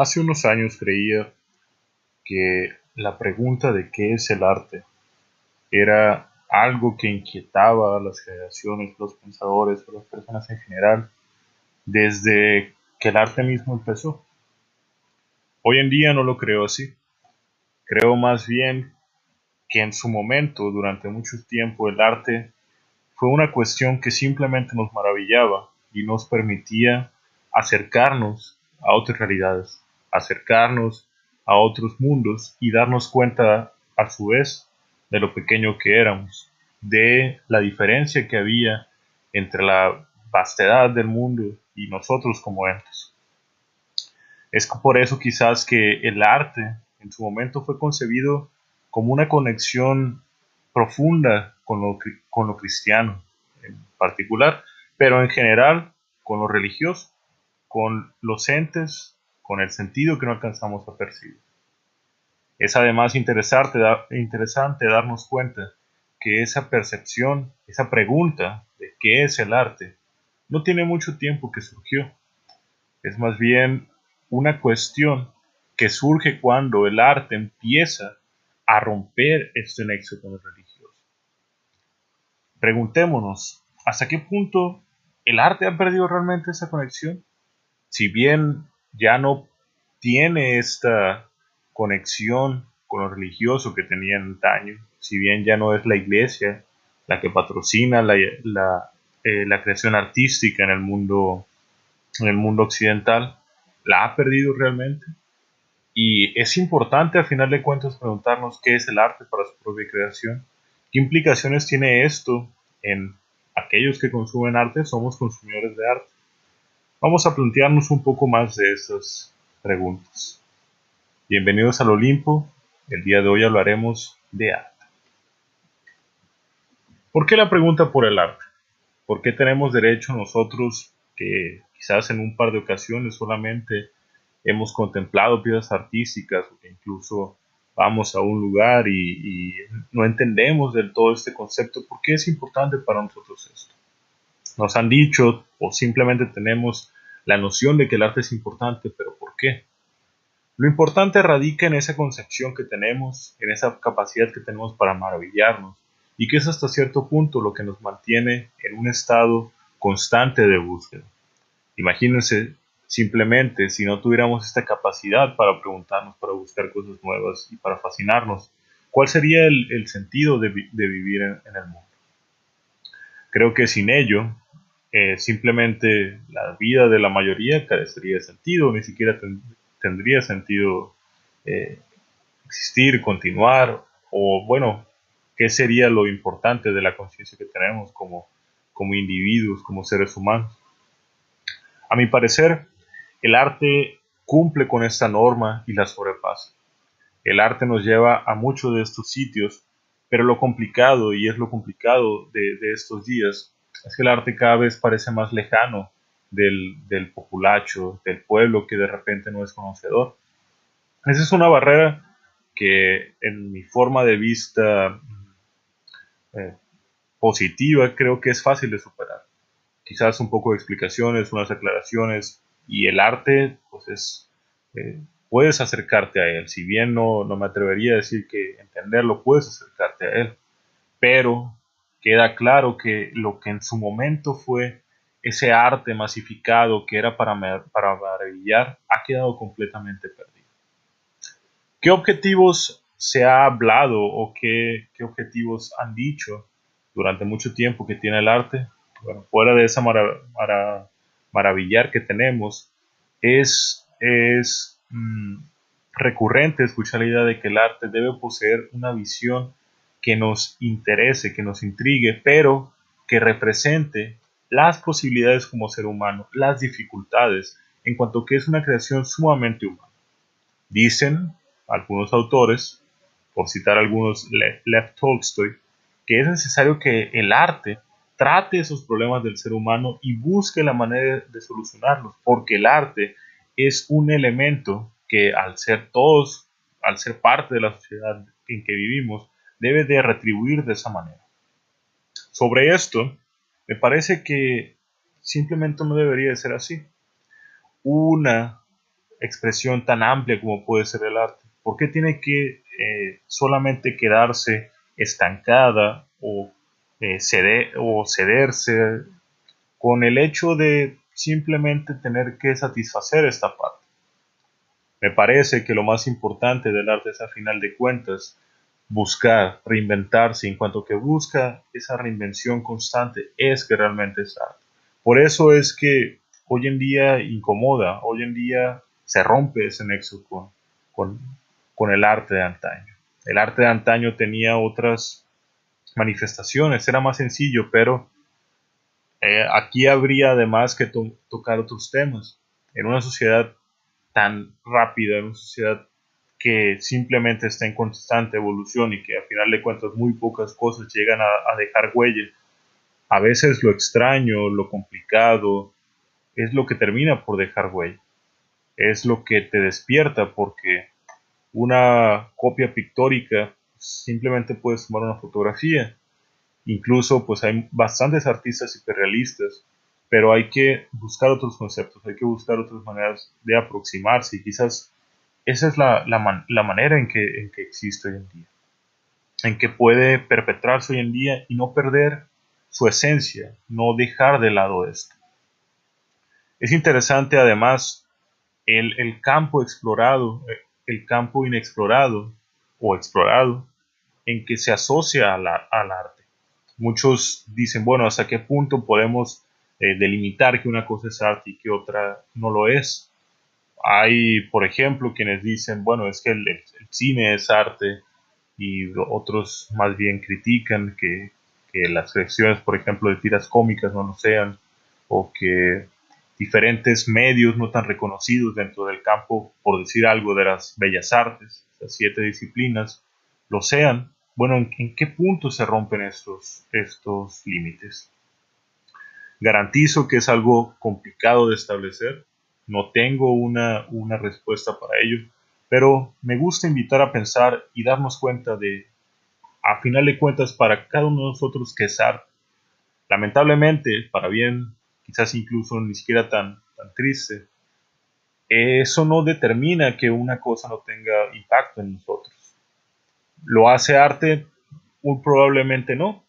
Hace unos años creía que la pregunta de qué es el arte era algo que inquietaba a las generaciones, los pensadores, a las personas en general, desde que el arte mismo empezó. Hoy en día no lo creo así. Creo más bien que en su momento, durante mucho tiempo, el arte fue una cuestión que simplemente nos maravillaba y nos permitía acercarnos a otras realidades, acercarnos a otros mundos y darnos cuenta a su vez de lo pequeño que éramos, de la diferencia que había entre la vastedad del mundo y nosotros como entes. Es por eso quizás que el arte en su momento fue concebido como una conexión profunda con lo, cristiano en particular, pero en general con lo religioso, con los entes, con el sentido que no alcanzamos a percibir. Es además interesante, interesante darnos cuenta que esa percepción, esa pregunta de qué es el arte, no tiene mucho tiempo que surgió. Es más bien una cuestión que surge cuando el arte empieza a romper este nexo con el religioso. Preguntémonos, ¿hasta qué punto el arte ha perdido realmente esa conexión? Si bien ya no tiene esta conexión con lo religioso que tenía en antaño, si bien ya no es la iglesia la que patrocina la, eh, la, creación artística en el mundo en el mundo occidental, la ha perdido realmente. Y es importante al final de cuentas preguntarnos qué es el arte para su propia creación, qué implicaciones tiene esto en aquellos que consumen arte, somos consumidores de arte. Vamos a plantearnos un poco más de esas preguntas. Bienvenidos al Olimpo, el día de hoy hablaremos de arte. ¿Por qué la pregunta por el arte? ¿Por qué tenemos derecho nosotros que quizás en un par de ocasiones solamente hemos contemplado piezas artísticas o que incluso vamos a un lugar y, no entendemos del todo este concepto, ¿por qué es importante para nosotros esto? Nos han dicho o simplemente tenemos la noción de que el arte es importante, pero ¿por qué? Lo importante radica en esa concepción que tenemos, en esa capacidad que tenemos para maravillarnos, y que es hasta cierto punto lo que nos mantiene en un estado constante de búsqueda. Imagínense simplemente si no tuviéramos esta capacidad para preguntarnos, para buscar cosas nuevas y para fascinarnos, ¿cuál sería el, sentido de, vivir en, el mundo? Creo que sin ello, eh, simplemente la vida de la mayoría carecería de sentido, ni siquiera tendría sentido eh, existir, continuar, o bueno, ¿qué sería lo importante de la conciencia que tenemos como, como individuos, como seres humanos? A mi parecer, el arte cumple con esta norma y la sobrepasa. El arte nos lleva a muchos de estos sitios, pero lo complicado, y es lo complicado de, estos días, es que el arte cada vez parece más lejano del, del, populacho, del pueblo que de repente no es conocedor. Esa es una barrera que en mi forma de vista eh, positiva creo que es fácil de superar quizás un poco de explicaciones, unas aclaraciones y el arte, pues es, eh, puedes acercarte a él. Si bien no, no me atrevería a decir que entenderlo, puedes acercarte a él. Pero queda claro que lo que en su momento fue ese arte masificado que era para, para maravillar, ha quedado completamente perdido. ¿Qué objetivos se ha hablado o qué, qué objetivos han dicho durante mucho tiempo que tiene el arte? bueno, fuera de esa maravillar que tenemos, es, es mm, recurrente escuchar la idea de que el arte debe poseer una visión que nos interese, que nos intrigue, pero que represente las posibilidades como ser humano, las dificultades, en cuanto que es una creación sumamente humana. Dicen algunos autores, por citar algunos, Lev Tolstoy, que es necesario que el arte trate esos problemas del ser humano y busque la manera de solucionarlos, porque el arte es un elemento que al ser todos, al ser parte de la sociedad en que vivimos, debe de retribuir de esa manera. Sobre esto, me parece que simplemente no debería de ser así. Una expresión tan amplia como puede ser el arte? ¿Por qué tiene que eh, solamente quedarse estancada o, eh, o cederse con el hecho de simplemente tener que satisfacer esta parte? Me parece que lo más importante del arte es a final de cuentas buscar, reinventarse, en cuanto que busca esa reinvención constante, es que realmente es arte. Por eso es que hoy en día incomoda, hoy en día se rompe ese nexo con, con, el arte de antaño. El arte de antaño tenía otras manifestaciones, era más sencillo, pero eh, aquí habría además que tocar otros temas. En una sociedad tan rápida, en una sociedad que simplemente está en constante evolución y que a final de cuentas muy pocas cosas llegan a, dejar huella. A veces lo extraño, lo complicado, es lo que termina por dejar huella. Es lo que te despierta porque una copia pictórica simplemente puedes tomar una fotografía. Incluso pues hay bastantes artistas hiperrealistas, pero hay que buscar otros conceptos, hay que buscar otras maneras de aproximarse y quizás esa es la, manera en que, en que existe hoy en día, en que puede perpetrarse hoy en día y no perder su esencia, no dejar de lado esto. Es interesante además el, campo explorado, el campo inexplorado o explorado en que se asocia al arte. Muchos dicen, bueno, ¿hasta qué punto podemos eh, delimitar que una cosa es arte y que otra no lo es? Hay, por ejemplo, quienes dicen, bueno, es que el, cine es arte y otros más bien critican que, las creaciones, por ejemplo, de tiras cómicas no lo sean o que diferentes medios no tan reconocidos dentro del campo, por decir algo, de las bellas artes, las siete disciplinas, lo sean. Bueno, ¿en, qué punto se rompen estos, estos límites? Garantizo que es algo complicado de establecer, no tengo una, respuesta para ello, pero me gusta invitar a pensar y darnos cuenta de, a final de cuentas, para cada uno de nosotros que es arte. Lamentablemente, para bien, quizás incluso ni siquiera tan, tan triste, eso no determina que una cosa no tenga impacto en nosotros. ¿Lo hace arte? Muy probablemente no.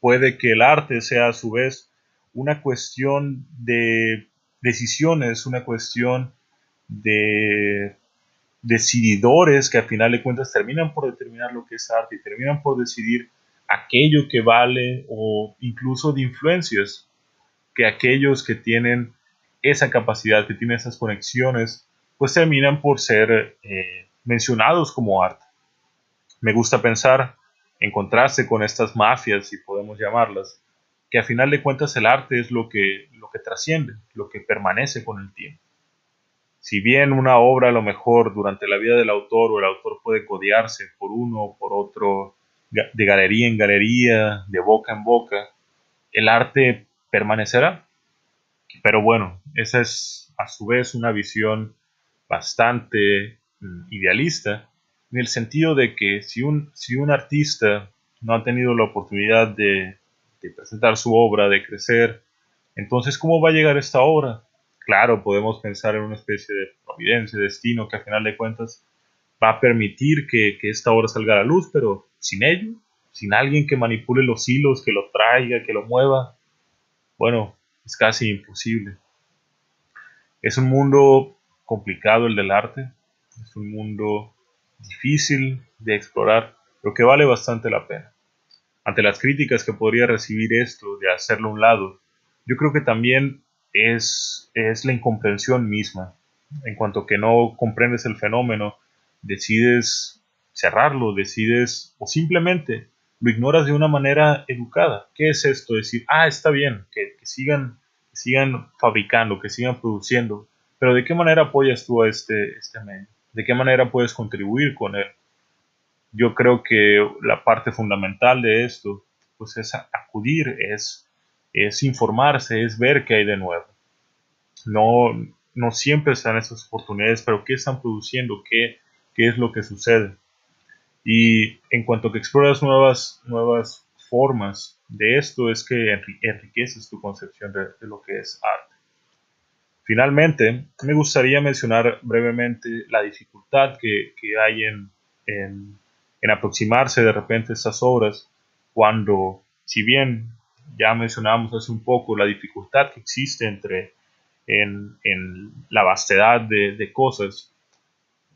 Puede que el arte sea a su vez una cuestión de decisiones, una cuestión de decididores que al final de cuentas terminan por determinar lo que es arte y terminan por decidir aquello que vale o incluso de influencias que aquellos que tienen esa capacidad, que tienen esas conexiones, pues terminan por ser eh, mencionados como arte. Me gusta pensar, encontrarse con estas mafias, si podemos llamarlas, que a final de cuentas el arte es lo que, lo que trasciende, lo que permanece con el tiempo. Si bien una obra a lo mejor durante la vida del autor o el autor puede codearse por uno o por otro, de galería en galería, de boca en boca, el arte permanecerá. Pero bueno, esa es a su vez una visión bastante mm, idealista, en el sentido de que si un, si un artista no ha tenido la oportunidad de presentar su obra, de crecer. Entonces, ¿cómo va a llegar esta obra? Claro, podemos pensar en una especie de providencia, destino, que a final de cuentas va a permitir que, esta obra salga a la luz, pero sin ello, sin alguien que manipule los hilos, que lo traiga, que lo mueva, bueno, es casi imposible. Es un mundo complicado el del arte, es un mundo difícil de explorar, pero que vale bastante la pena ante las críticas que podría recibir esto de hacerlo a un lado, yo creo que también es, es la incomprensión misma. En cuanto que no comprendes el fenómeno, decides cerrarlo, decides o simplemente lo ignoras de una manera educada. ¿Qué es esto? Decir, ah, está bien, que, sigan, sigan fabricando, que sigan produciendo, pero ¿de qué manera apoyas tú a este, este medio? ¿De qué manera puedes contribuir con él? Yo creo que la parte fundamental de esto pues es acudir, es, es informarse, es ver qué hay de nuevo. No, no siempre están esas oportunidades, pero qué están produciendo, qué, qué es lo que sucede. Y en cuanto que exploras nuevas, nuevas formas de esto, es que enriqueces tu concepción de, de lo que es arte. Finalmente, me gustaría mencionar brevemente la dificultad que, hay en, en, aproximarse de repente a estas obras cuando, si bien ya mencionamos hace un poco la dificultad que existe entre en, la vastedad de, cosas,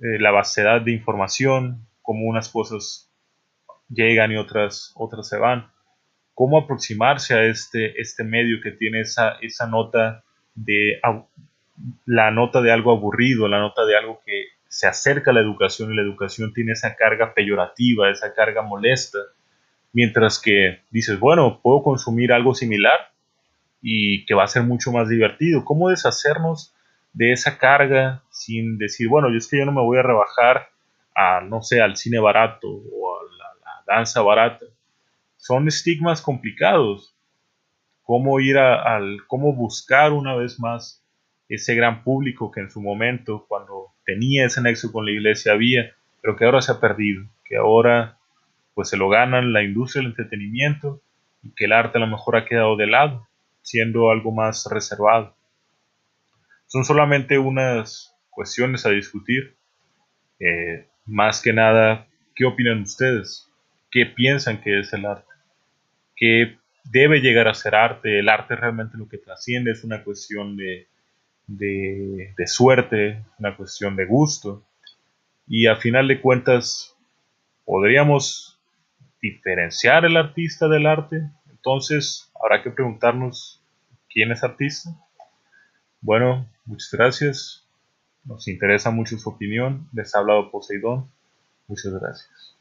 eh, la vastedad de información, cómo unas cosas llegan y otras, otras se van, cómo aproximarse a este, este medio que tiene esa, esa nota de la nota de algo aburrido, la nota de algo que se acerca a la educación y la educación tiene esa carga peyorativa, esa carga molesta, mientras que dices, bueno, puedo consumir algo similar y que va a ser mucho más divertido. ¿Cómo deshacernos de esa carga sin decir, bueno, yo es que yo no me voy a rebajar a, no sé, al cine barato o a la, danza barata? Son estigmas complicados. ¿Cómo ir al, cómo buscar una vez más ese gran público que en su momento, cuando tenía ese nexo con la iglesia, había, pero que ahora se ha perdido, que ahora pues se lo ganan la industria del entretenimiento y que el arte a lo mejor ha quedado de lado, siendo algo más reservado. Son solamente unas cuestiones a discutir. Eh, más que nada, ¿qué opinan ustedes? ¿Qué piensan que es el arte? ¿Qué debe llegar a ser arte? ¿El arte realmente lo que trasciende es una cuestión de de, suerte, una cuestión de gusto. Y a final de cuentas, podríamos diferenciar el artista del arte. Entonces, habrá que preguntarnos quién es artista. Bueno, muchas gracias. Nos interesa mucho su opinión. Les ha hablado Poseidón. Muchas gracias.